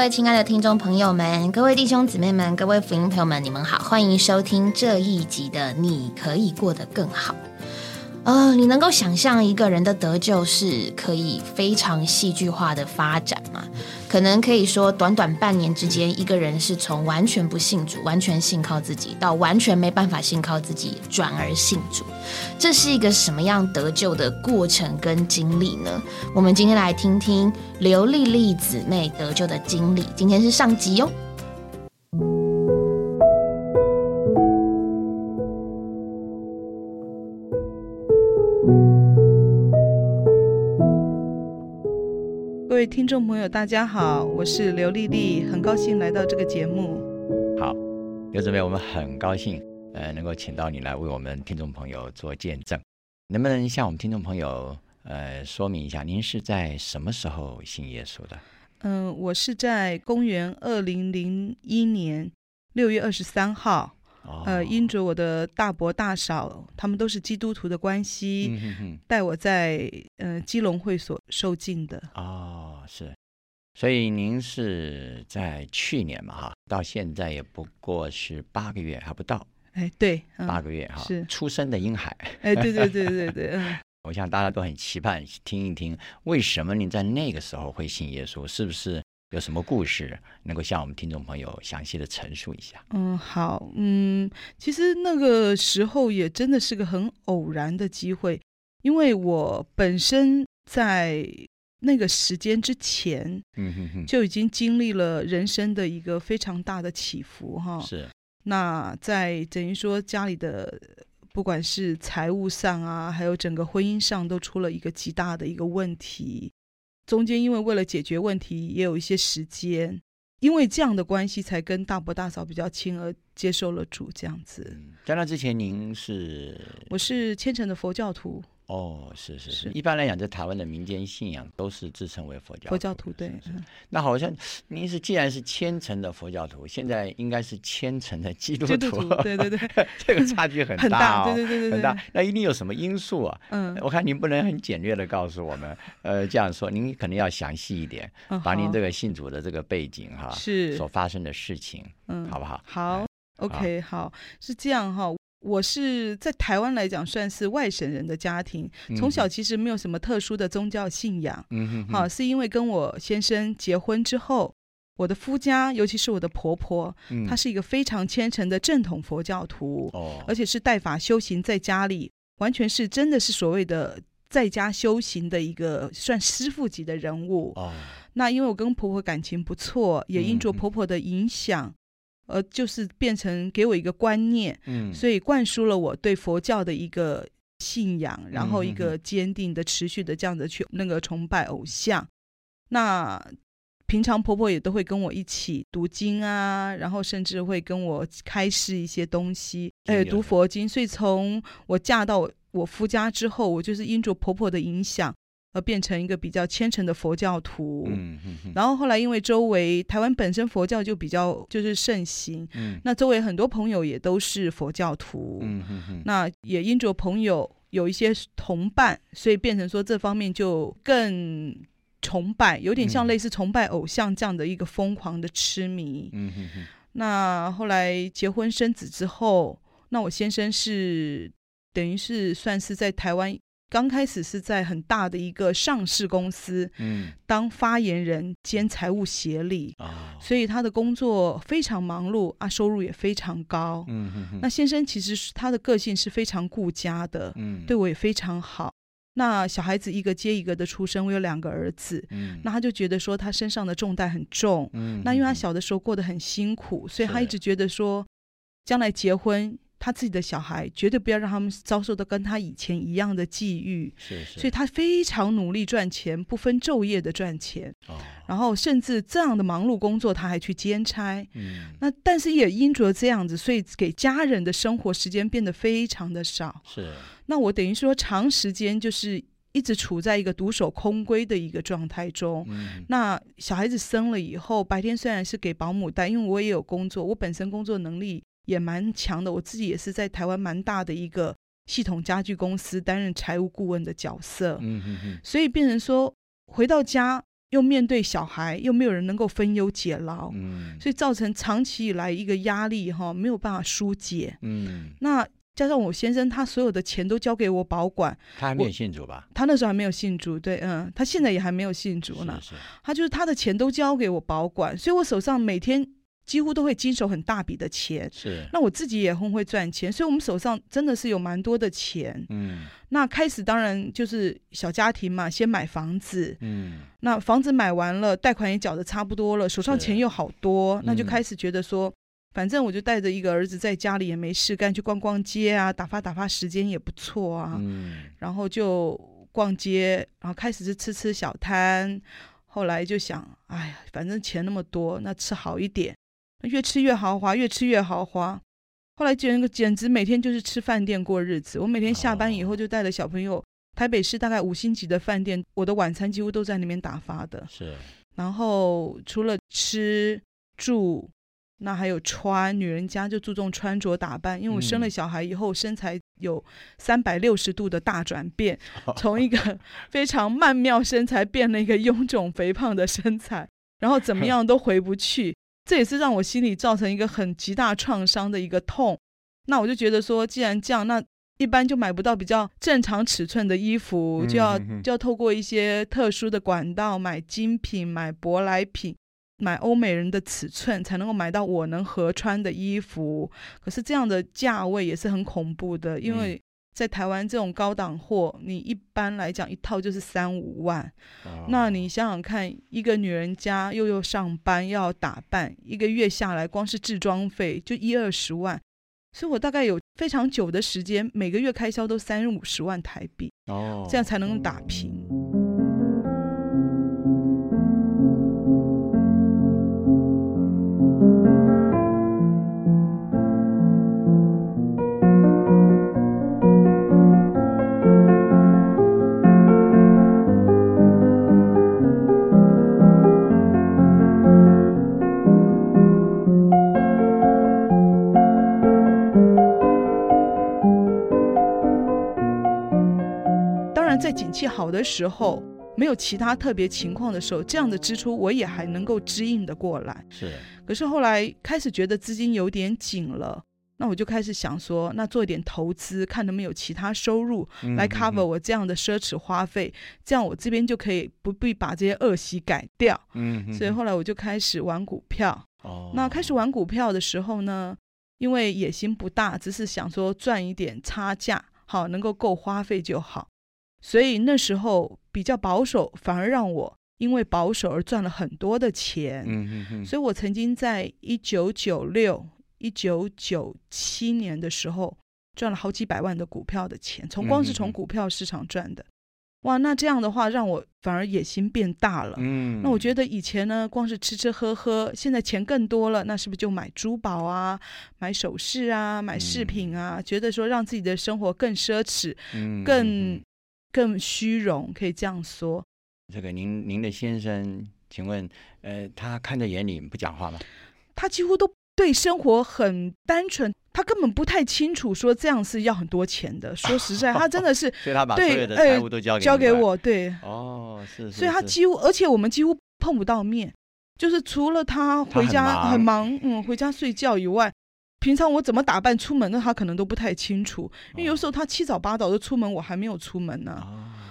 各位亲爱的听众朋友们，各位弟兄姊妹们，各位福音朋友们，你们好，欢迎收听这一集的《你可以过得更好》。呃，你能够想象一个人的得救是可以非常戏剧化的发展吗？可能可以说，短短半年之间，一个人是从完全不信主、完全信靠自己，到完全没办法信靠自己，转而信主。这是一个什么样得救的过程跟经历呢？我们今天来听听刘丽丽姊妹得救的经历。今天是上集哟。位听众朋友，大家好，我是刘丽丽，很高兴来到这个节目。好，刘姊妹，我们很高兴，呃，能够请到你来为我们听众朋友做见证。能不能向我们听众朋友，呃，说明一下，您是在什么时候信耶稣的？嗯，我是在公元二零零一年六月二十三号。呃，因着我的大伯大嫂，他们都是基督徒的关系，带我在呃基隆会所受浸的。哦，是，所以您是在去年嘛哈，到现在也不过是八个月还不到。哎，对，八个月哈，是出生的婴孩。哎，对对对对对，嗯。我想大家都很期盼听一听，为什么您在那个时候会信耶稣？是不是？有什么故事能够向我们听众朋友详细的陈述一下？嗯，好，嗯，其实那个时候也真的是个很偶然的机会，因为我本身在那个时间之前，嗯哼哼，就已经经历了人生的一个非常大的起伏，哈，是。那在等于说家里的不管是财务上啊，还有整个婚姻上，都出了一个极大的一个问题。中间因为为了解决问题，也有一些时间，因为这样的关系，才跟大伯大嫂比较亲，而接受了主这样子。在那之前，您是我是虔诚的佛教徒。哦，是是是，一般来讲，在台湾的民间信仰都是自称为佛教佛教徒，对。那好像您是既然是虔诚的佛教徒，现在应该是虔诚的基督徒，对对对，这个差距很大，对对对对，很大。那一定有什么因素啊？嗯，我看您不能很简略的告诉我们，呃，这样说，您可能要详细一点，把您这个信主的这个背景哈，是。所发生的事情，嗯，好不好？好，OK，好，是这样哈。我是在台湾来讲算是外省人的家庭，从小其实没有什么特殊的宗教信仰。嗯哼，好，是因为跟我先生结婚之后，我的夫家，尤其是我的婆婆，她是一个非常虔诚的正统佛教徒，哦，而且是带法修行，在家里完全是真的是所谓的在家修行的一个算师傅级的人物。哦，那因为我跟婆婆感情不错，也因着婆婆的影响。呃，就是变成给我一个观念，嗯，所以灌输了我对佛教的一个信仰，然后一个坚定的、持续的这样子去那个崇拜偶像。那平常婆婆也都会跟我一起读经啊，然后甚至会跟我开示一些东西，哎，读佛经。所以从我嫁到我夫家之后，我就是因着婆婆的影响。而变成一个比较虔诚的佛教徒，嗯嗯，然后后来因为周围台湾本身佛教就比较就是盛行，嗯，那周围很多朋友也都是佛教徒，嗯嗯那也因着朋友有一些同伴，所以变成说这方面就更崇拜，有点像类似崇拜偶像这样的一个疯狂的痴迷，嗯哼那后来结婚生子之后，那我先生是等于是算是在台湾。刚开始是在很大的一个上市公司，嗯，当发言人兼财务协理啊，所以他的工作非常忙碌啊，收入也非常高，嗯哼那先生其实他的个性是非常顾家的，嗯，对我也非常好。那小孩子一个接一个的出生，我有两个儿子，嗯，那他就觉得说他身上的重担很重，嗯，那因为他小的时候过得很辛苦，所以他一直觉得说将来结婚。他自己的小孩绝对不要让他们遭受到跟他以前一样的际遇，是是，所以他非常努力赚钱，不分昼夜的赚钱，哦，然后甚至这样的忙碌工作他还去兼差，嗯，那但是也因着这样子，所以给家人的生活时间变得非常的少，是，那我等于说长时间就是一直处在一个独守空闺的一个状态中，嗯，那小孩子生了以后，白天虽然是给保姆带，因为我也有工作，我本身工作能力。也蛮强的，我自己也是在台湾蛮大的一个系统家具公司担任财务顾问的角色，嗯嗯嗯，所以变成说回到家又面对小孩，又没有人能够分忧解劳，嗯，所以造成长期以来一个压力哈，没有办法疏解。嗯，那加上我先生，他所有的钱都交给我保管，他还没有信主吧？他那时候还没有信主，对，嗯，他现在也还没有信主呢。是是，他就是他的钱都交给我保管，所以我手上每天。几乎都会经手很大笔的钱，是。那我自己也很会赚钱，所以我们手上真的是有蛮多的钱。嗯。那开始当然就是小家庭嘛，先买房子。嗯。那房子买完了，贷款也缴的差不多了，手上钱又好多，那就开始觉得说，反正我就带着一个儿子在家里也没事干，去逛逛街啊，打发打发时间也不错啊。嗯。然后就逛街，然后开始是吃吃小摊，后来就想，哎呀，反正钱那么多，那吃好一点。越吃越豪华，越吃越豪华。后来简个简直每天就是吃饭店过日子。我每天下班以后就带着小朋友，台北市大概五星级的饭店，我的晚餐几乎都在那边打发的。是。然后除了吃住，那还有穿，女人家就注重穿着打扮。因为我生了小孩以后，身材有三百六十度的大转变，从一个 非常曼妙身材变了一个臃肿肥胖的身材，然后怎么样都回不去。这也是让我心里造成一个很极大创伤的一个痛，那我就觉得说，既然这样，那一般就买不到比较正常尺寸的衣服，就要就要透过一些特殊的管道买精品、买舶来品、买欧美人的尺寸，才能够买到我能合穿的衣服。可是这样的价位也是很恐怖的，因为。在台湾这种高档货，你一般来讲一套就是三五万。那你想想看，一个女人家又又上班要打扮，一个月下来光是置装费就一二十万。所以我大概有非常久的时间，每个月开销都三五十万台币。哦，这样才能打平。在景气好的时候，没有其他特别情况的时候，这样的支出我也还能够支应的过来。是，可是后来开始觉得资金有点紧了，那我就开始想说，那做一点投资，看能不能有其他收入来 cover 我这样的奢侈花费，这样我这边就可以不必把这些恶习改掉。嗯，所以后来我就开始玩股票。哦，那开始玩股票的时候呢，因为野心不大，只是想说赚一点差价，好能够够花费就好。所以那时候比较保守，反而让我因为保守而赚了很多的钱。嗯嗯嗯。所以我曾经在一九九六、一九九七年的时候赚了好几百万的股票的钱，从光是从股票市场赚的。哇，那这样的话让我反而野心变大了。嗯。那我觉得以前呢，光是吃吃喝喝，现在钱更多了，那是不是就买珠宝啊、买首饰啊、买饰品啊？觉得说让自己的生活更奢侈，更。更虚荣，可以这样说。这个您您的先生，请问，呃，他看在眼里不讲话吗？他几乎都对生活很单纯，他根本不太清楚说这样是要很多钱的。说实在，他真的是，所以他把所有的财务都交给交给我。对，哦，是，所以他几乎，而且我们几乎碰不到面，就是除了他回家很忙，嗯，回家睡觉以外。平常我怎么打扮出门，那他可能都不太清楚，因为有时候他七早八早的出门，我还没有出门呢。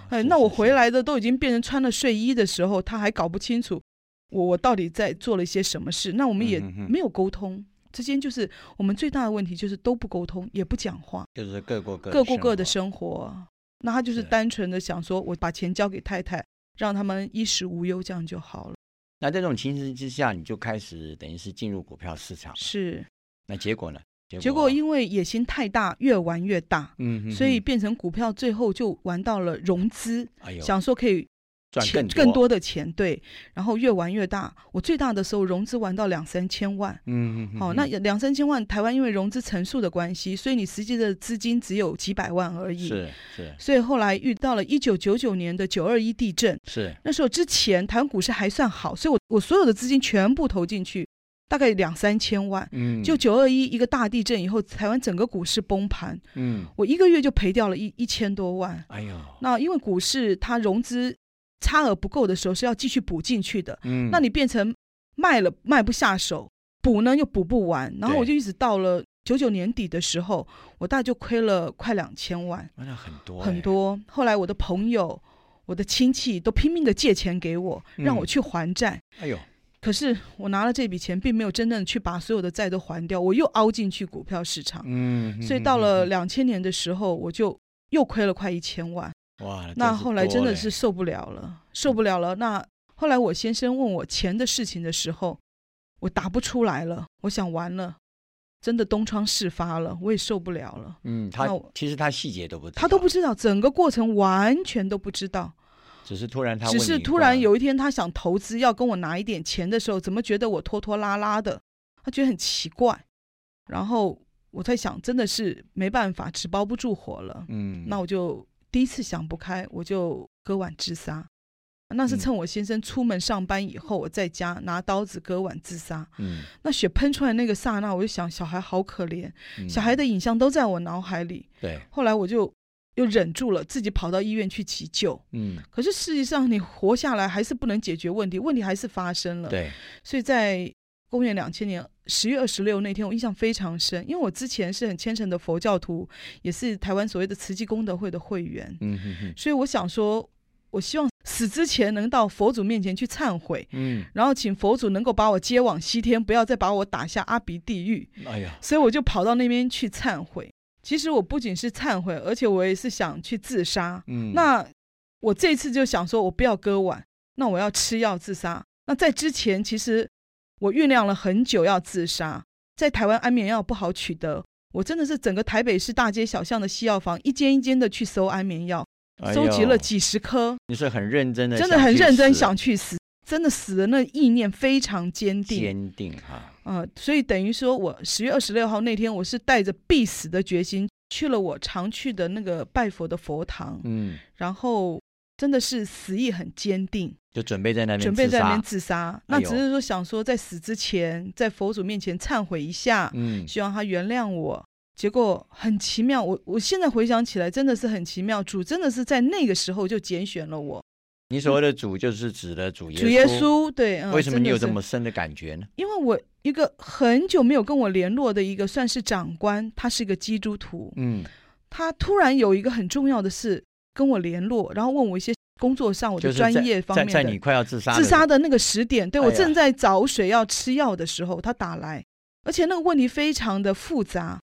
哎，那我回来的都已经变成穿了睡衣的时候，他还搞不清楚我我到底在做了一些什么事。那我们也没有沟通，之间就是我们最大的问题就是都不沟通，也不讲话，就是各过各各过各的生活。那他就是单纯的想说，我把钱交给太太，让他们衣食无忧，这样就好了。那这种情形之下，你就开始等于是进入股票市场是。那结果呢？结果因为野心太大，越玩越大，嗯，所以变成股票，最后就玩到了融资，想说可以赚更更多的钱，对，然后越玩越大。我最大的时候融资玩到两三千万，嗯嗯，好，那两三千万，台湾因为融资层数的关系，所以你实际的资金只有几百万而已，是是。所以后来遇到了一九九九年的九二一地震，是那时候之前台湾股市还算好，所以我我所有的资金全部投进去。大概两三千万，嗯，就九二一一个大地震以后，台湾整个股市崩盘，嗯，我一个月就赔掉了一一千多万，哎呦，那因为股市它融资差额不够的时候是要继续补进去的。嗯，那你变成卖了卖不下手，补呢又补不完，然后我就一直到了九九年底的时候，我大概就亏了快两千万，那很多很多。后来我的朋友、我的亲戚都拼命的借钱给我，让我去还债。哎呦！可是我拿了这笔钱，并没有真正去把所有的债都还掉，我又凹进去股票市场。嗯，所以到了两千年的时候，我就又亏了快一千万。哇！那后来真的是受不了了，受不了了。那后来我先生问我钱的事情的时候，我答不出来了。我想完了，真的东窗事发了，我也受不了了。嗯，他其实他细节都不知道，他都不知道，整个过程完全都不知道。只是突然他只是突然有一天他想投资要跟我拿一点钱的时候，怎么觉得我拖拖拉拉的？他觉得很奇怪。然后我在想，真的是没办法，纸包不住火了。嗯，那我就。第一次想不开，我就割腕自杀。那是趁我先生出门上班以后，我在家拿刀子割腕自杀。嗯，那血喷出来那个刹那，我就想小孩好可怜，小孩的影像都在我脑海里。对，后来我就又忍住了，自己跑到医院去急救。嗯，可是实际上你活下来还是不能解决问题，问题还是发生了。对，所以在。公元两千年十月二十六那天，我印象非常深，因为我之前是很虔诚的佛教徒，也是台湾所谓的慈济功德会的会员。嗯哼哼。所以我想说，我希望死之前能到佛祖面前去忏悔，嗯，然后请佛祖能够把我接往西天，不要再把我打下阿鼻地狱。哎呀，所以我就跑到那边去忏悔。其实我不仅是忏悔，而且我也是想去自杀。嗯，那我这次就想说，我不要割腕，那我要吃药自杀。那在之前，其实。我酝酿了很久要自杀，在台湾安眠药不好取得，我真的是整个台北市大街小巷的西药房一间一间的去搜安眠药，收集了几十颗。你是很认真的，真的很认真想去死，真的死的那意念非常坚定，坚定哈。嗯，所以等于说我十月二十六号那天，我是带着必死的决心去了我常去的那个拜佛的佛堂，嗯，然后。真的是死意很坚定，就准备在那边准备在那边自杀。那只是说想说，在死之前，在佛祖面前忏悔一下，嗯，希望他原谅我。结果很奇妙，我我现在回想起来，真的是很奇妙。主真的是在那个时候就拣选了我。你所谓的主，就是指的主耶稣。主耶稣，对。为什么你有这么深的感觉呢？因为我一个很久没有跟我联络的一个算是长官，他是一个基督徒，嗯，他突然有一个很重要的事。跟我联络，然后问我一些工作上我的专业方面的。在你快要自杀自杀的那个时点，对我正在找水要吃药的时候，他打来，而且那个问题非常的复杂。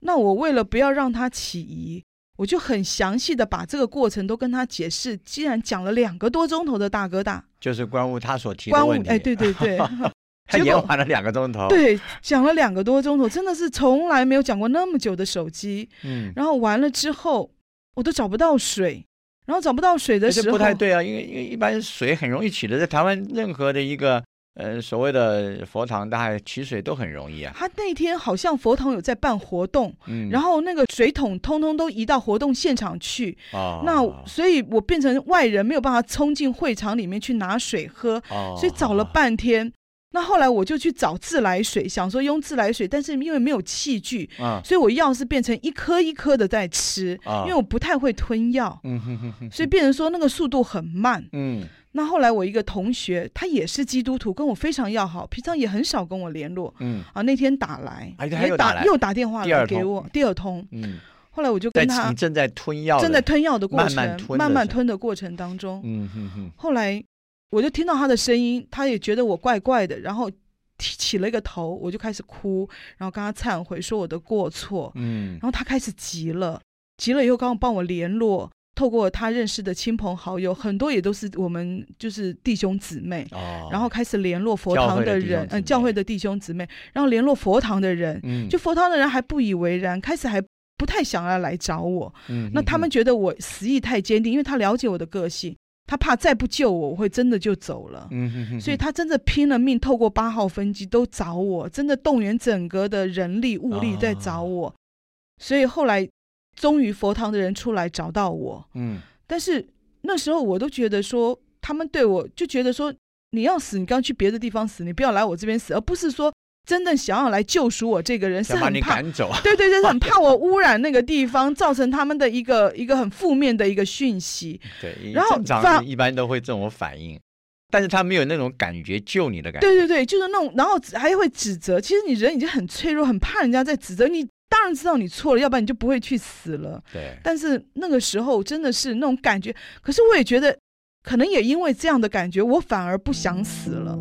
那我为了不要让他起疑，我就很详细的把这个过程都跟他解释。既然讲了两个多钟头的大哥大，就是关务他所提的问题。哎，对对对，他延缓了两个钟头。对，讲了两个多钟头，真的是从来没有讲过那么久的手机。嗯，然后完了之后。我都找不到水，然后找不到水的时候，不太对啊，因为因为一般水很容易取的，在台湾任何的一个呃所谓的佛堂，大概取水都很容易啊。他那天好像佛堂有在办活动，嗯，然后那个水桶通通都移到活动现场去啊，那所以我变成外人没有办法冲进会场里面去拿水喝，哦。所以找了半天。那后来我就去找自来水，想说用自来水，但是因为没有器具，啊，所以我药是变成一颗一颗的在吃，啊，因为我不太会吞药，嗯哼哼哼，所以变成说那个速度很慢，嗯，那后来我一个同学，他也是基督徒，跟我非常要好，平常也很少跟我联络，嗯，啊，那天打来，又打又打电话来给我，第二通，嗯，后来我就跟他，你正在吞药，正在吞药的过程，慢慢吞，慢慢吞的过程当中，嗯哼哼，后来。我就听到他的声音，他也觉得我怪怪的，然后起起了一个头，我就开始哭，然后跟他忏悔，说我的过错。嗯，然后他开始急了，急了以后，刚好帮我联络，透过他认识的亲朋好友，很多也都是我们就是弟兄姊妹，哦，然后开始联络佛堂的人，嗯，教会的弟兄姊妹，然后联络佛堂的人，嗯，就佛堂的人还不以为然，开始还不太想要来找我，嗯，那他们觉得我死意太坚定，因为他了解我的个性。他怕再不救我，我会真的就走了。嗯哼哼，所以他真的拼了命，透过八号分机都找我，真的动员整个的人力物力在找我。所以后来，终于佛堂的人出来找到我。嗯，但是那时候我都觉得说，他们对我就觉得说，你要死，你刚去别的地方死，你不要来我这边死，而不是说真的想要来救赎我这个人，是想把你很怕，赶走。对对对，是很怕我污染那个地方，造成他们的一个一个很负面的一个讯息。对，然后一般都会这种反应，但是他没有那种感觉救你的感觉。对对对，就是那种，然后还会指责。其实你人已经很脆弱，很怕人家在指责你。当然知道你错了，要不然你就不会去死了。对但是那个时候真的是那种感觉，可是我也觉得，可能也因为这样的感觉，我反而不想死了。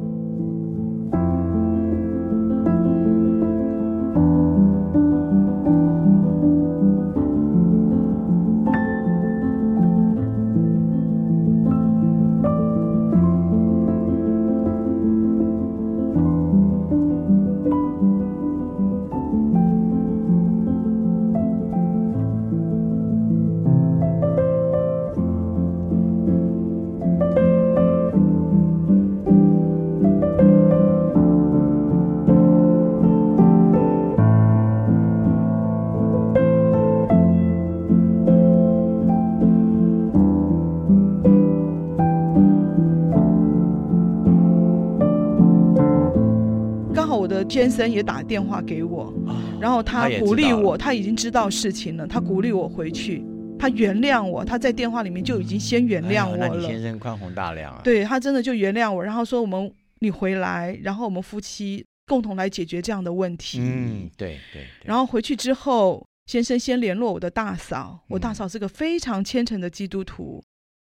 先生也打电话给我，然后他鼓励我，他已经知道事情了，他鼓励我回去，他原谅我，他在电话里面就已经先原谅我哎你了。先生宽宏大量啊。对他真的就原谅我，然后说我们你回来，然后我们夫妻共同来解决这样的问题。嗯，对对对。然后回去之后，先生先联络我的大嫂，我大嗯嫂是个非常虔诚的基督徒，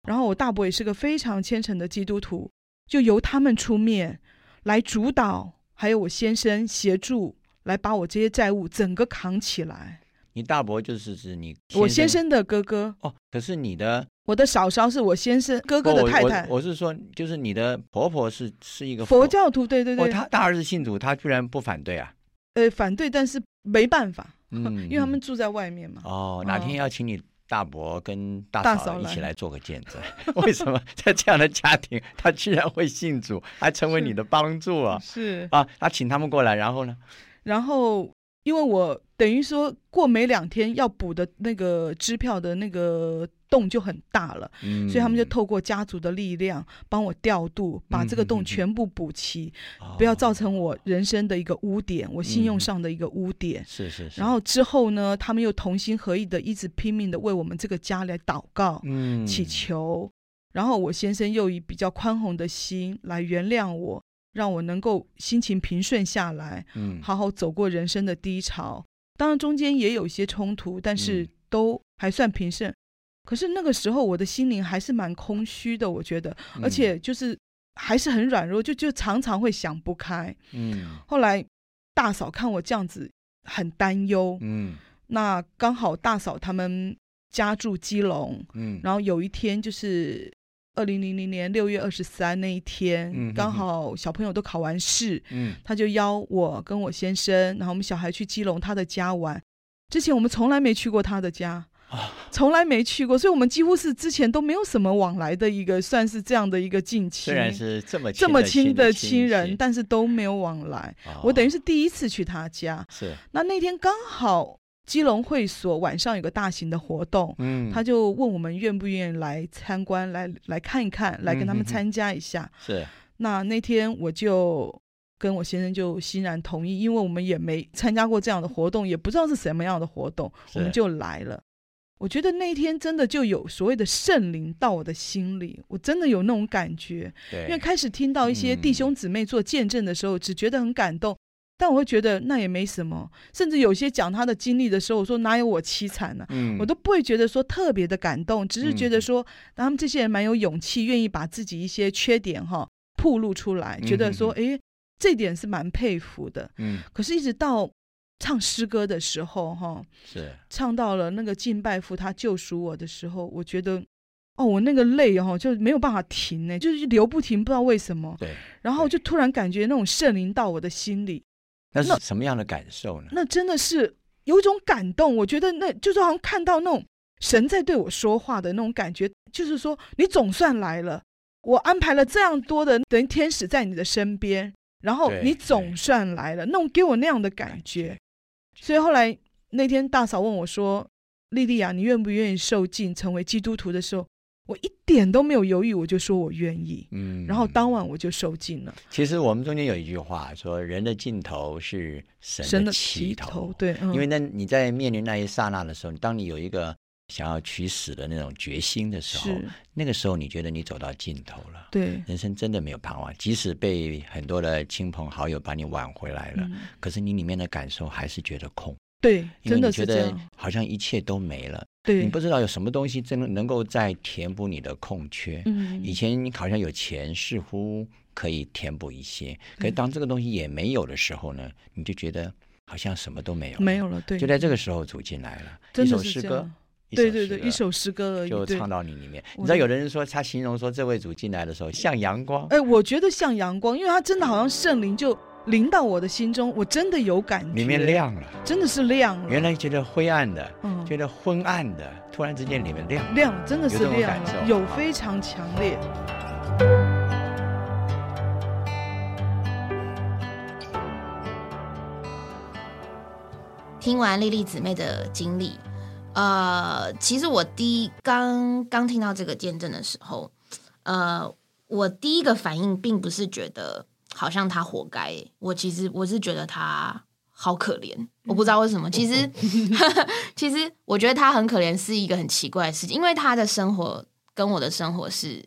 然后我大伯也是个非常虔诚的基督徒，就由他们出面来主导，还有我先生协助来把我这些债务整个扛起来。你大伯就是指你我先生的哥哥，哦，可是你的我的嫂嫂是我先生哥哥的太太，我我是说，就是你的婆婆是是一个佛教徒，对对哦，对，他大儿子信主，他居然不反对啊？呃反对，但是没办法，嗯 因为他们嗯住在外面嘛。哦，哪天要请你大伯跟大嫂一起来做个见证，为什么在这样的家庭，他居然会信主，还成为你的帮助啊？是，啊，他请他们过来，然后呢？然后因为我等于说过没两天要补的那个支票的那个洞就很大了，嗯，所以他们就透过家族的力量帮我调度，把这个洞全部补齐，哦。不要造成我人生的一个污点，我信用嗯上的一个污点。是是是，然后之后呢，他们又同心合意的，一直拼命的为我们这个家来祷告、嗯。祈求。然后我先生又以比较宽宏的心来原谅我，让我能够心情平顺下来，嗯。好好走过人生的低潮。当然中间也有一些冲突，但是嗯。都还算平顺。可是那个时候我的心灵还是蛮空虚的，我觉得，而嗯。且就是还是很软弱，就就常常会想不开。嗯。后来大嫂看我这样子很担忧，嗯。那刚好大嫂他们家住基隆，嗯，然后有一天就是二零零零年六月二十三那一天，嗯刚好小朋友都考完试，嗯。他就邀我跟我先生，然后我们小孩去基隆他的家玩。之前我们从来没去过他的家，啊 从来没去过，所以我们几乎是之前都没有什么往来的一个，算是这样的一个近亲。虽然是这么这么亲亲的亲亲人，但是都没有往来。我等于于是第一次去他家。是那那天刚好基隆会所晚上有个大型的活动，嗯，他就问我们愿不愿意来参观，来来看一看，来跟他们参加一下。是那那天我就跟我先生就欣然同意，因为我们也没参加过这样的活动，也不知道是什么样的活动，我们就来了。我觉得那一天真的就有所谓的圣灵到我的心里，我真的有那种感觉。对，因为开始听到一些弟嗯兄姊妹做见证的时候，只觉得很感动，但我会觉得那也没什么。甚至有些讲他的经历的时候，我说哪有我凄惨呢、嗯我都不会觉得说特别的感动，只是觉得嗯说他们这些人蛮有勇气，愿意把自己一些缺点哈暴露出来，觉得说嗯诶，这点是蛮佩服的。嗯可是，一直到唱诗歌的时候哈，是唱到了那个敬拜父他救赎我的时候，我觉得。哦，我那个泪哈就没有办法停呢，就是流不停，不知道为什么。对，然后就突然感觉那种圣灵到我的心里，那那是什么样的感受呢？那真的是有一种感动。我觉得那就是好像看到那种神在对我说话的那种感觉，就是说你总算来了，我安排了这样多的等于天使在你的身边，然后你总算来了，那种给我那样的感觉。所以后来那天大嫂问我说：“莉莉亚，你愿不愿意受尽成为基督徒的时候？”我一点都没有犹豫，我就说我愿意。嗯，然后当晚我就受尽了。其实我们中间有一句话说：“人的尽头是神的起头。”对，因为那你在面临那一刹那的时候，当你有一个想要取死的那种决心的时候，那个时候你觉得你走到尽头了。对，人生真的没有盼望。即使被很多的亲朋好友把你挽回来了，可是你里面的感受还是觉得空。对，真的觉得好像一切都没了。对你不知道有什么东西真的能够再填补你的空缺。嗯，以前你好像有钱，似乎可以填补一些。可是当这个东西也没有的时候呢，你就觉得好像什么都没有，没有了。对，就在这个时候走进来了，一首诗歌，对对对，一首诗歌就唱到你里面。你知道有的人说他形容说这位主进来的时候像阳光。哎，我觉得像阳光，因为他真的好像圣灵就。临到我的心中，我真的有感觉，里面亮了，真的是亮了。原来觉得灰暗的，嗯，觉得昏暗的，突然之间里面亮，亮，真的是亮了，有非常强烈。听完丽丽姊妹的经历，呃，其实我第一刚刚听到这个见证的时候，呃，我第一个反应并不是觉得。好像他活该，我其实我是觉得他好可怜，我不知道为什么。其实，其实我觉得他很可怜是一个很奇怪的事情，因为他的生活跟我的生活是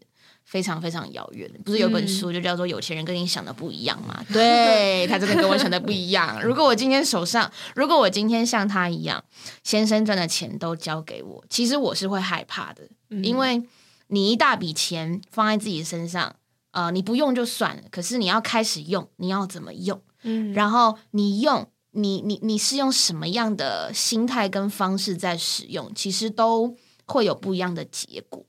非常非常遥远。不是有本书就叫做《有钱人跟你想的不一样》吗？对他真的跟我想的不一样。如果我今天手上，如果我今天像他一样，先生赚的钱都交给我，其实我是会害怕的，因为你一大笔钱放在自己身上。呃，你不用就算了，可是你要开始用，你要怎么用？嗯，然后你用，你你你是用什么样的心态跟方式在使用，其实都会有不一样的结果。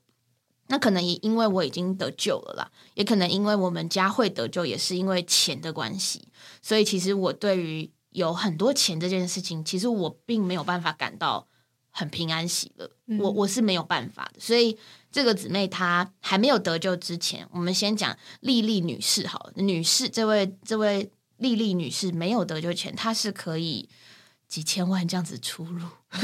那可能也因为我已经得救了啦，也可能因为我们家会得救，也是因为钱的关系。所以其实我对于有很多钱这件事情，其实我并没有办法感到很平安喜乐。我我是没有办法的，所以。这个姊妹她还没有得救之前，我们先讲丽丽女士好，女士这位这位丽丽女士没有得救前，她是可以几千万这样子出入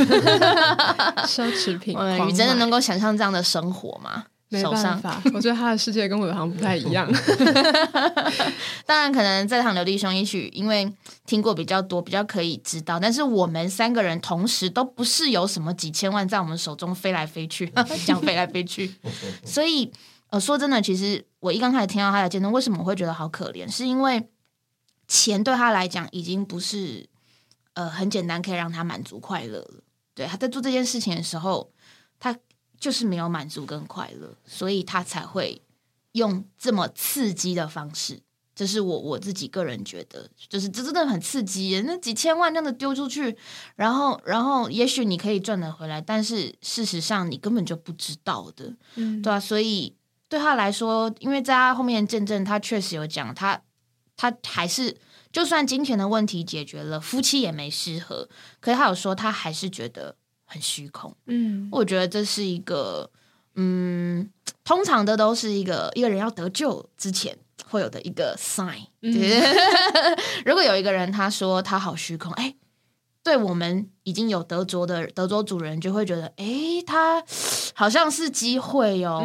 奢侈品，你真的能够想象这样的生活吗？没办法，我觉得他的世界跟我好像不太一样。当然，可能在场刘弟兄也许因为听过比较多，比较可以知道。但是我们三个人同时都不是有什么几千万在我们手中飞来飞去，讲飞来飞去。所以，呃，说真的，其实我一刚开始听到他的见证，为什么我会觉得好可怜？是因为钱对他来讲已经不是呃很简单可以让他满足快乐了。对，他在做这件事情的时候，他。就是没有满足跟快乐，所以他才会用这么刺激的方式。这是我我自己个人觉得，就是这真的很刺激。那几千万这样的丢出去，然后然后也许你可以赚得回来，但是事实上你根本就不知道的，嗯，对啊。所以对他来说，因为在他后面见证，他确实有讲，他他还是就算金钱的问题解决了，夫妻也没失和，可是他有说他还是觉得。很虚空，嗯，我觉得这是一个，嗯，通常的都是一个一个人要得救之前会有的一个 sign。如果有一个人他说他好虚空，哎，对我们已经有得着的得着主人就会觉得，哎，他好像是机会哦。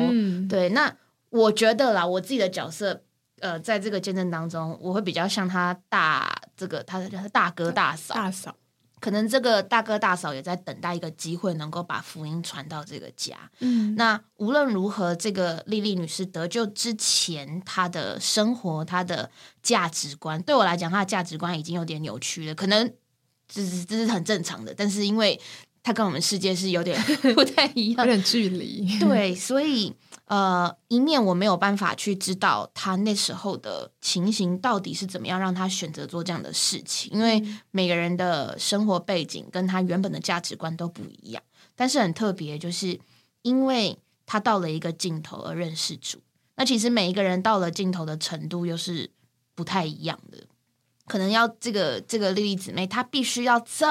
对，那我觉得啦，我自己的角色，呃，在这个见证当中，我会比较像他大这个他的他大哥大嫂大嫂。可能这个大哥大嫂也在等待一个机会，能够把福音传到这个家。嗯，那无论如何，这个丽丽女士得救之前，她的生活、她的价值观，对我来讲，她的价值观已经有点扭曲了。可能这是这是很正常的，但是因为她跟我们世界是有点 不太一样，有点距离。对，所以。呃，一面我没有办法去知道他那时候的情形到底是怎么样，让他选择做这样的事情，因为每个人的生活背景跟他原本的价值观都不一样。但是很特别，就是因为他到了一个尽头而认识主。那其实每一个人到了尽头的程度又是不太一样的，可能要这个这个莉莉姊妹，她必须要这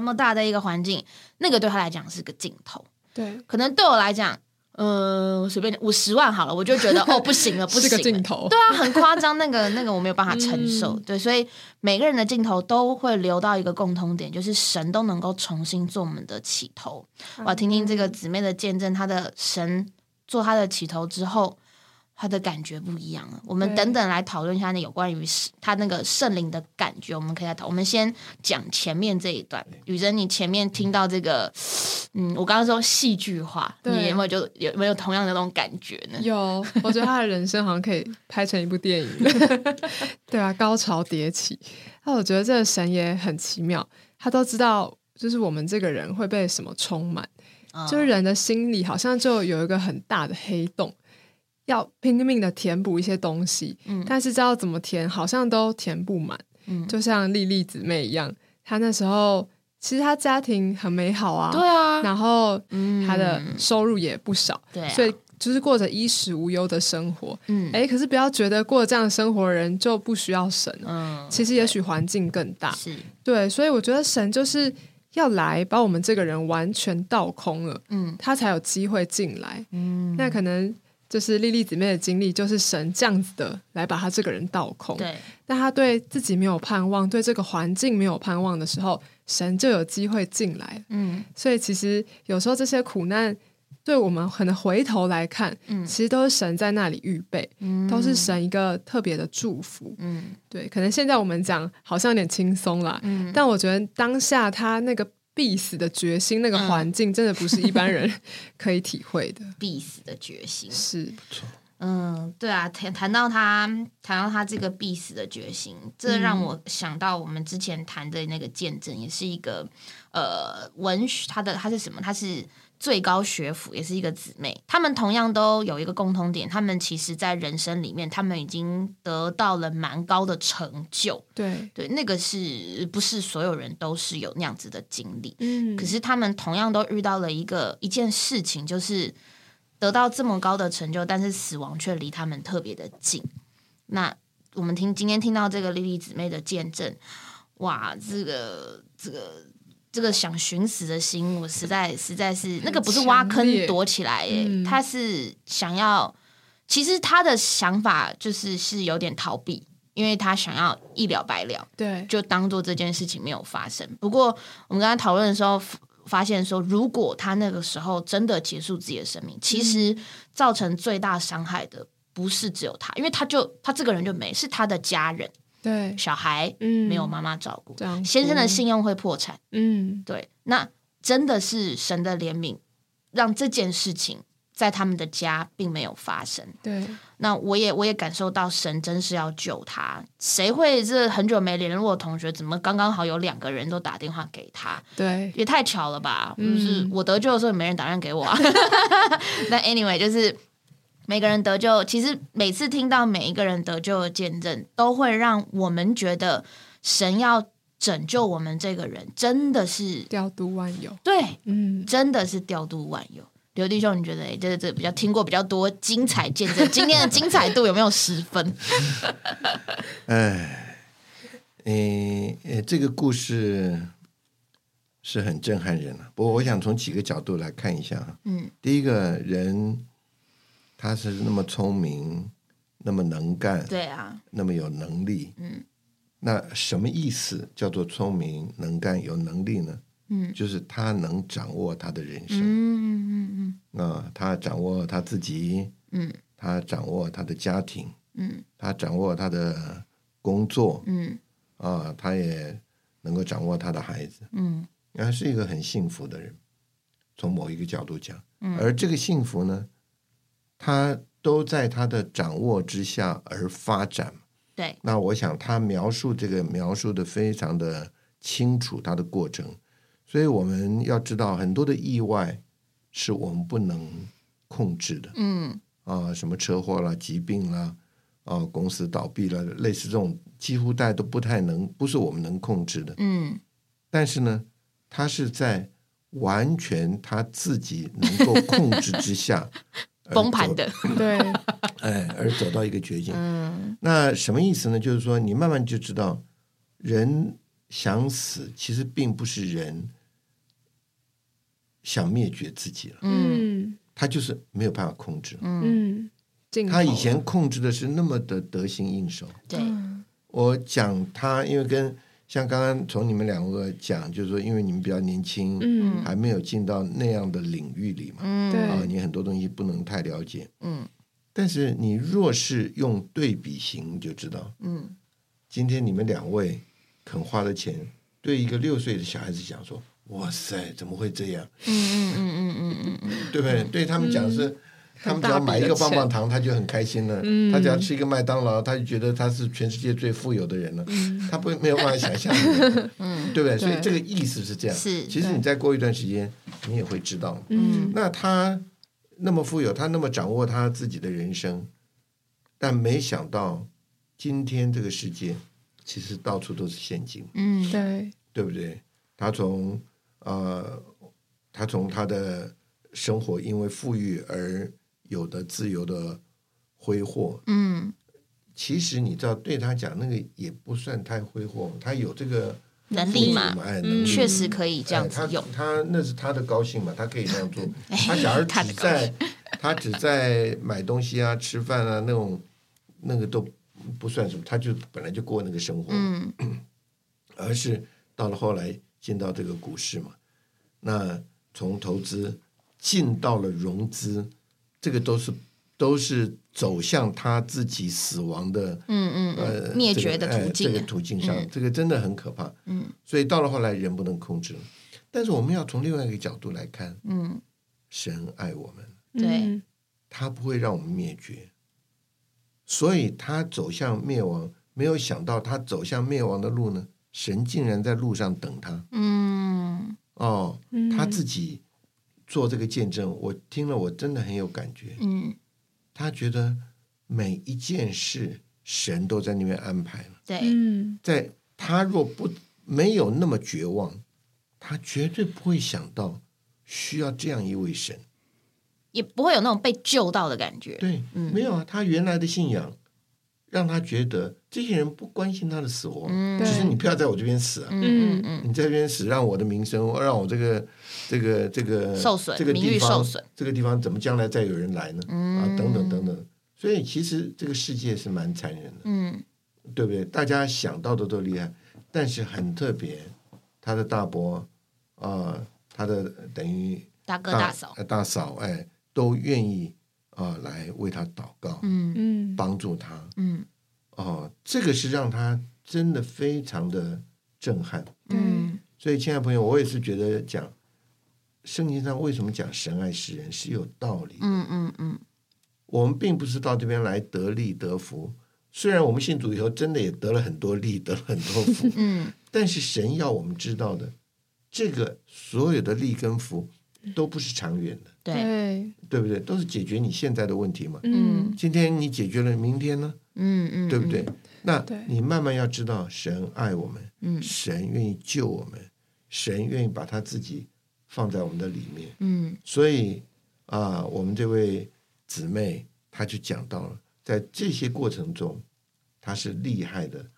么大的一个环境，那个对她来讲是个尽头。对，可能对我来讲。嗯，随便五十万好了，我就觉得哦，不行了，不行，对啊，很夸张，那个那个我没有办法承受，对，所以每个人的镜头都会留到一个共通点，就是神都能够重新做我们的起头。我要听听这个姊妹的见证，她的神做她的起头之后。他的感觉不一样了。我们等等来讨论一下那有关于他那个圣灵的感觉，我们可以来讨。我们先讲前面这一段。雨珍，你前面听到这个，嗯，我刚刚说戏剧化，你有没有就有没有同样的那种感觉呢？有，我觉得他的人生好像可以拍成一部电影。对啊，高潮迭起。那我觉得这个神也很奇妙，他都知道，就是我们这个人会被什么充满，就是人的心里好像就有一个很大的黑洞。要拼命的填补一些东西，嗯，但是知道怎么填，好像都填不满，嗯，就像丽丽姊妹一样，她那时候其实她家庭很美好啊，对啊，然后她的。收入也不少，对，所以就是过着衣食无忧的生活，嗯，哎，可是不要觉得过这样的生活的人就不需要神，嗯，其实也许环境更大，是。对，所以我觉得神就是要来把我们这个人完全倒空了，嗯，他才有机会进来，嗯，那可能。就是莉莉姊妹的经历，就是神这样子的来把他这个人倒空。对，但他对自己没有盼望，对这个环境没有盼望的时候，神就有机会进来。嗯，所以其实有时候这些苦难，对我们可能回头来看，嗯，其实都是神在那里预备，嗯，都是神一个特别的祝福。嗯，对，可能现在我们讲好像有点轻松啦，嗯，但我觉得当下他那个。必死的决心，那个环境真的不是一般人 可以体会的。必死的决心是不错。嗯，对啊，谈谈到他，谈到他这个必死的决心，这让我想到我们之前谈的那个见证，也是一个呃文学，他的他是什么？他是。最高学府也是一个姊妹，她们同样都有一个共通点，她们其实在人生里面，她们已经得到了蛮高的成就。对对，那个是不是所有人都是有那样子的经历？嗯，可是他们同样都遇到了一个一件事情，就是得到这么高的成就，但是死亡却离他们特别的近。那我们听今天听到这个莉莉姊妹的见证，哇，这个这个。这个想寻死的心，我实在实在是那个不是挖坑躲起来，哎，他是想要，其实他的想法就是是有点逃避，因为他想要一了百了，对，就当做这件事情没有发生。不过我们刚才讨论的时候，发现说，如果他那个时候真的结束自己的生命，其实造成最大伤害的不是只有他，因为他就他这个人就没，是他的家人。对，小孩嗯没有妈妈照顾，先生的信用会破产，嗯，对，那真的是神的怜悯，让这件事情在他们的家并没有发生。对，那我也我也感受到神真是要救他。谁会这很久没联络的同学，怎么刚刚好有两个人都打电话给他？对，也太巧了吧？就是我得救的时候，没人打电话给我。啊。那 anyway 就是。每个人得救，其实每次听到每一个人得救的见证，都会让我们觉得神要拯救我们这个人，真的是调度万有。对，嗯，真的是调度万有。刘弟兄，你觉得？哎，这这比较听过比较多精彩见证，今天的精彩度有没有十分？哎，呃，这个故事是很震撼人了。不过，我想从几个角度来看一下。嗯，第一个人。他是那么聪明，那么能干，对啊，那么有能力，嗯，那什么意思叫做聪明、能干、有能力呢？嗯，就是他能掌握他的人生，嗯嗯嗯，啊，他掌握他自己，嗯，他掌握他的家庭，嗯，他掌握他的工作，嗯，啊，他也能够掌握他的孩子，嗯，他是一个很幸福的人，从某一个角度讲，而这个幸福呢？他都在他的掌握之下而发展。对，那我想他描述这个描述的非常的清楚，他的过程。所以我们要知道，很多的意外是我们不能控制的。嗯，啊，什么车祸啦、疾病啦，啊，公司倒闭了，类似这种，几乎大家都不太能，不是我们能控制的。嗯，但是呢，他是在完全他自己能够控制之下。崩盘的，对，哎，而走到一个绝境。嗯，那什么意思呢？就是说，你慢慢就知道，人想死，其实并不是人想灭绝自己了。嗯，他就是没有办法控制。嗯，他以前控制的是那么的得心应手。对，我讲他，因为跟像刚刚从你们两个讲，就是说，因为你们比较年轻，嗯，还没有进到那样的领域里嘛，嗯，对啊，你很多东西不能太了解，嗯。但是你若是用对比型，你就知道，嗯。今天你们两位肯花的钱，对一个六岁的小孩子讲说，哇塞，怎么会这样？嗯嗯嗯嗯嗯嗯嗯，对不对？对他们讲是，他们只要买一个棒棒糖，他就很开心了。他只要吃一个麦当劳，他就觉得他是全世界最富有的人了。他不没有办法想象，嗯，对不对？所以这个意思是这样。是其实你再过一段时间，你也会知道。嗯那他那么富有，他那么掌握他自己的人生，但没想到今天这个世界其实到处都是陷阱。嗯对，对不对？他从呃，他从他的生活因为富裕而有的自由的挥霍，嗯，其实你知道，对他讲那个也不算太挥霍，他有这个能力嘛确实可以这样哎他子用。他那是他的高兴嘛，他可以这样做。他假如只在他只在买东西啊、吃饭啊那种，那个都不算什么，他就本来就过那个生活。嗯。而是到了后来进到这个股市嘛，那从投资进到了融资，这个都是都是走向他自己死亡的嗯嗯呃嗯，灭这个绝的途哎这个径啊。途径上，嗯。这个真的很可怕。嗯。所以到了后来人不能控制了，但是我们要从另外一个角度来看，嗯，神爱我们，对。嗯他不会让我们灭绝，所以他走向灭亡，没有想到他走向灭亡的路呢，神竟然在路上等他。嗯。哦，嗯。他自己做这个见证，我听了我真的很有感觉。嗯，他觉得每一件事神都在那边安排了，对，嗯在他若不没有那么绝望，他绝对不会想到需要这样一位神。也不会有那种被救到的感觉。对，嗯没有啊，他原来的信仰让他觉得这些人不关心他的死活，嗯只是你不要在我这边死啊。嗯嗯嗯，你在这边死，让我的名声，让我这个这个这个受损这个地方受损，这个地方怎么将来再有人来呢？嗯啊，等等等等。所以其实这个世界是蛮残忍的，嗯对不对？大家想到的都厉害，但是很特别，他的大伯啊、他的等于大哥大嫂，呃大嫂，哎，都愿意啊、来为他祷告，嗯嗯帮助他。嗯哦，这个是让他真的非常的震撼。嗯所以，亲爱的朋友，我也是觉得讲圣经上为什么讲神爱世人是有道理的。嗯嗯嗯我们并不是到这边来得利得福，虽然我们信主以后真的也得了很多利，得了很多福，嗯但是神要我们知道的，这个所有的利跟福都不是长远的，对，对对不对？都是解决你现在的问题嘛。嗯今天你解决了，明天呢？嗯嗯，对不对？那你慢慢要知道，神爱我们，嗯神愿意救我们，神愿意把他自己放在我们的里面。嗯所以啊，我们这位姊妹，她就讲到了，在这些过程中，她是厉害的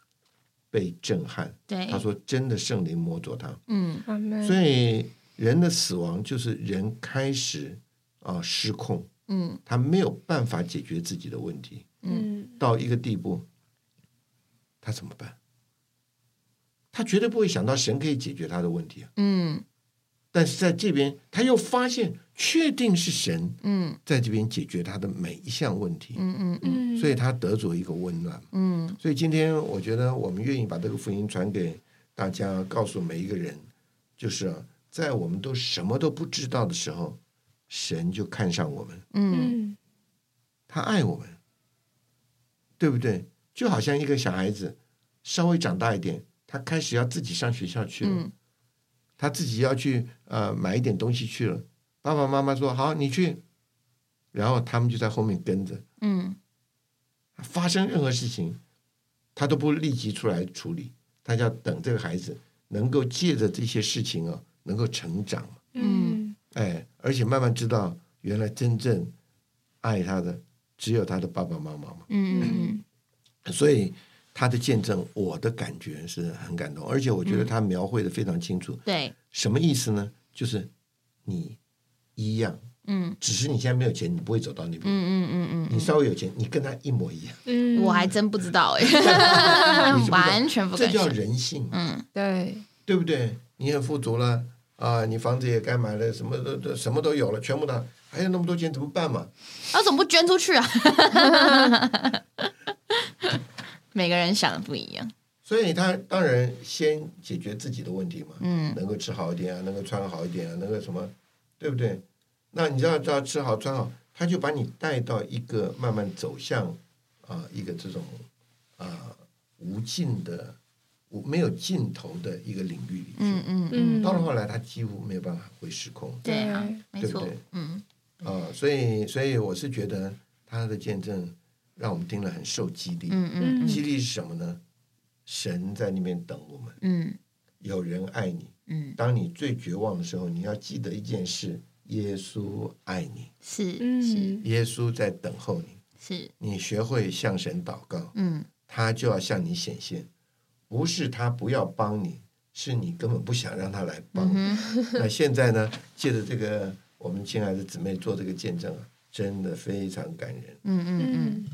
被震撼。对，她说：“真的，圣灵摸着她。嗯，所以人的死亡就是人开始啊失控，嗯他没有办法解决自己的问题，嗯到一个地步，他怎么办？他绝对不会想到神可以解决他的问题啊！嗯但是在这边，他又发现，确定是神嗯。在这边解决他的每一项问题，嗯嗯嗯，所以他得着一个温暖。嗯。所以今天我觉得我们愿意把这个福音传给大家，告诉每一个人，就是啊，在我们都什么都不知道的时候，神就看上我们，嗯嗯。他爱我们，对不对？就好像一个小孩子稍微长大一点，他开始要自己上学校去了，嗯他自己要去呃买一点东西去了，爸爸妈妈说好你去，然后他们就在后面跟着，嗯发生任何事情，他都不立即出来处理，他就要等这个孩子能够借着这些事情啊，能够成长嘛，嗯。哎，而且慢慢知道原来真正爱他的只有他的爸爸妈妈嘛，嗯嗯。所以他的见证，我的感觉是很感动，而且我觉得他描绘的非常清楚，对，什么意思呢？就是你一样嗯。只是你现在没有钱，你不会走到那边。嗯嗯嗯嗯你稍微有钱，你跟他一模一样，嗯。嗯，我还真不知道哎、你知不知道？完全不这叫。人性，嗯。对，对不对？你很富足了啊，你房子也该买了，什么都都什么都有了，全部的，还有那么多钱怎么办嘛？那、怎么不捐出去啊？每个人想的不一样。所以他当然先解决自己的问题嘛，嗯能够吃好一点啊，能够穿好一点啊，能够什么，对不对？那你知道，知道吃好穿好，他就把你带到一个慢慢走向啊、一个这种啊、无尽的、无没有尽头的一个领域里去。嗯嗯嗯，嗯，到了后来，他几乎没有办法会失控对啊对，没错对不对。嗯啊、所以所以我是觉得他的见证让我们听了很受激励。嗯嗯嗯激励是什么呢？神在那边等我们，嗯有人爱你。嗯，当你最绝望的时候，你要记得一件事：耶稣爱你，是是嗯耶稣在等候你。是，你学会向神祷告，嗯他就要向你显现。不是他不要帮你，是你根本不想让他来帮你。嗯，那现在呢，借着这个我们亲爱的姊妹做这个见证啊，真的非常感人。嗯嗯嗯。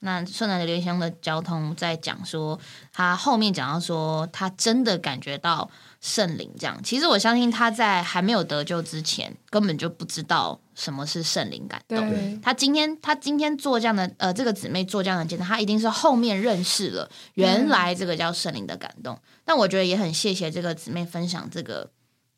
嗯那顺南流乡的交通在讲说，他后面讲到说，他真的感觉到圣灵这样。其实我相信他在还没有得救之前，根本就不知道什么是圣灵感动。他今天他今天做这样的呃，这个姊妹做这样的见证，他一定是后面认识了原来这个叫圣灵的感动。但我觉得也很谢谢这个姊妹分享这个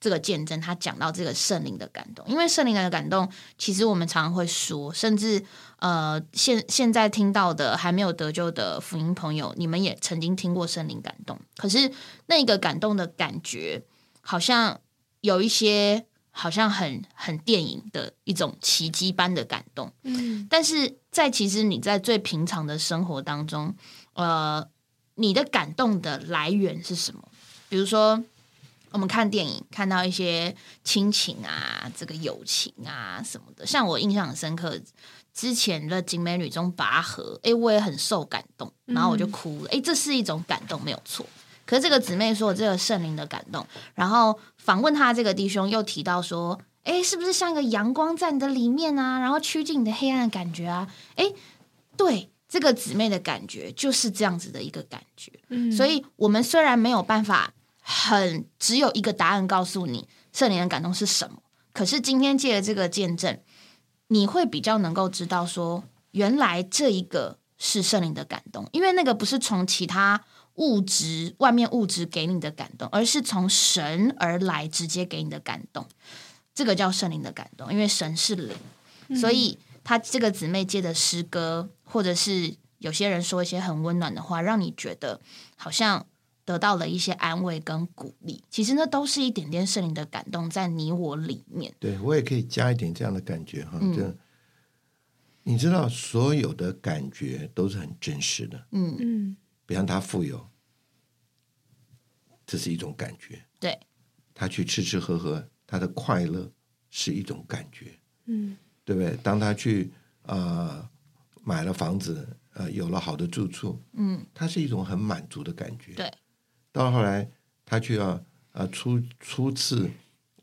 这个见证，他讲到这个圣灵的感动，因为圣灵的感动，其实我们常常会说，甚至呃现现在听到的还没有得救的福音朋友，你们也曾经听过圣灵感动，可是那个感动的感觉，好像有一些。好像很很电影的一种奇迹般的感动，嗯但是在其实你在最平常的生活当中，呃，你的感动的来源是什么？比如说，我们看电影看到一些亲情啊，这个友情啊什么的，像我印象很深刻，之前的《景美女中拔河》，哎，我也很受感动，然后我就哭了，诶，这是一种感动，没有错。可是这个姊妹说这个圣灵的感动，然后访问他这个弟兄又提到说，哎，是不是像一个阳光在你的里面啊，然后趋近你的黑暗的感觉啊？哎，对，这个姊妹的感觉就是这样子的一个感觉。嗯所以我们虽然没有办法很只有一个答案告诉你圣灵的感动是什么，可是今天借着这个见证，你会比较能够知道说，原来这一个是圣灵的感动，因为那个不是从其他物质外面物质给你的感动，而是从神而来直接给你的感动，这个叫圣灵的感动，因为神是灵，所以他这个姊妹借的诗歌，或者是有些人说一些很温暖的话，让你觉得好像得到了一些安慰跟鼓励。其实那都是一点点圣灵的感动在你我里面。对我也可以加一点这样的感觉哈，嗯这你知道，所有的感觉都是很真实的。嗯，嗯比方他富有，这是一种感觉；对，他去吃吃喝喝，他的快乐是一种感觉，嗯对不对？当他去呃买了房子，呃有了好的住处，嗯，他是一种很满足的感觉。对，到后来他去啊呃初初次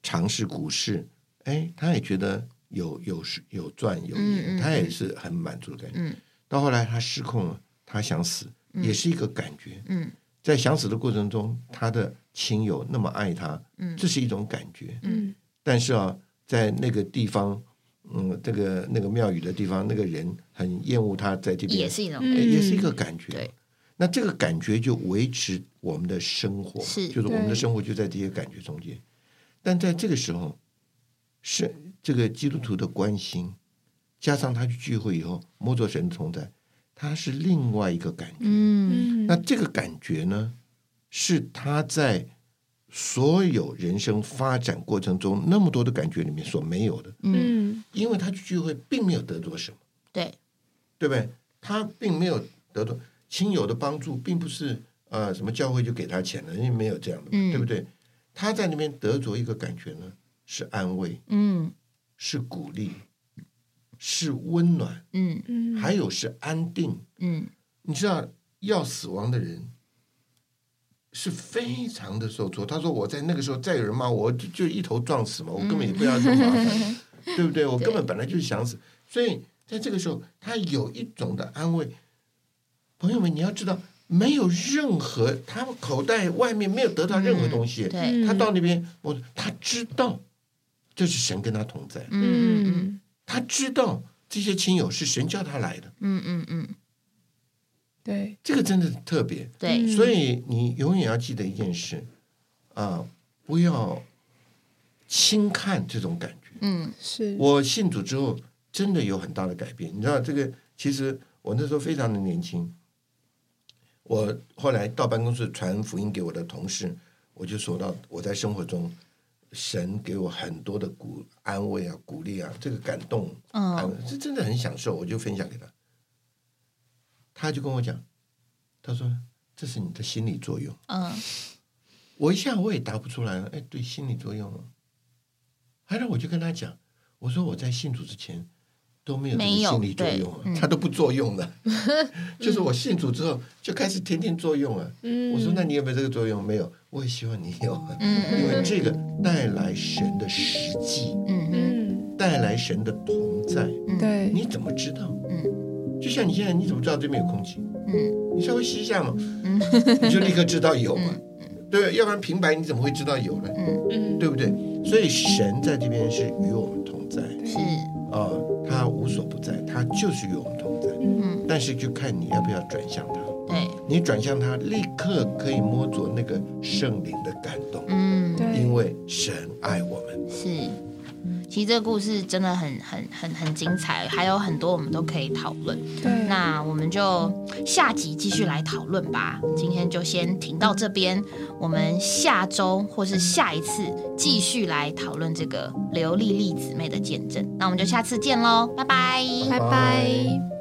尝试股市，哎，他也觉得有有有赚有赢，他也是很满足的感觉。嗯到后来他失控了，他想死，也是一个感觉。嗯在想死的过程中，他的亲友那么爱他，嗯这是一种感觉。嗯但是啊，在那个地方，嗯，这个那个庙宇的地方，那个人很厌恶他在这边，也是一种也是一个感觉。对，那这个感觉就维持我们的生活，是就是我们的生活就在这些感觉中间。但在这个时候，是这个基督徒的关心，加上他去聚会以后摸着神的同在，他是另外一个感觉。嗯。嗯。那这个感觉呢，是他在所有人生发展过程中那么多的感觉里面所没有的，嗯，嗯因为他去聚会并没有得到什么，对，对不对？他并没有得到亲友的帮助，并不是呃什么教会就给他钱了，因为没有这样的，嗯对不对？他在那边得着一个感觉呢，是安慰，嗯是鼓励，是温暖，嗯嗯还有是安定。嗯你知道，要死亡的人是非常的受挫。他说：“我在那个时候，再有人骂我，就就一头撞死嘛，我根本也不要这么麻烦。对不对？我根本本来就是想死，所以在这个时候，他有一种的安慰。朋友们，你要知道，没有任何他口袋外面没有得到任何东西，对，他到那边，我他知道这是神跟他同在，嗯嗯。他知道这些亲友是神叫他来的，嗯嗯嗯，对，这个真的特别。对，所以你永远要记得一件事啊，不要轻看这种感觉。嗯。是。我信主之后，真的有很大的改变。你知道，这个其实我那时候非常的年轻，我后来到办公室传福音给我的同事，我就说到我在生活中，神给我很多的鼓安慰啊、鼓励啊，这个感动，安慰嗯这真的很享受，我就分享给他。他就跟我讲，他说这是你的心理作用。嗯我一下我也答不出来了，哎，对，心理作用了。后来我就跟他讲，我说我在信主之前都没有心理作用啊对嗯，他都不作用了，就是我信主之后就开始天天作用啊。嗯。我说那你有没有这个作用？没有，我也希望你有，嗯。因为这个带来神的实际，嗯。嗯。嗯带来神的同在，对。你怎么知道？嗯。就像你现在你怎么知道这边有空气？嗯。你稍微吸一下嘛，你就立刻知道有嘛，对，要不然平白你怎么会知道有呢？嗯。对不对？所以神在这边是与我们同在。是。啊、他无所不在，他就是与我们同在。嗯但是就看你要不要转向他，对你转向他，立刻可以摸着那个圣灵的感动，嗯对因为神爱我们。是。其实这个故事真的很很很很精彩，还有很多我们都可以讨论。对那我们就下集继续来讨论吧。今天就先停到这边，我们下周或是下一次继续来讨论这个刘丽丽姊妹的见证。那我们就下次见喽，拜拜拜拜。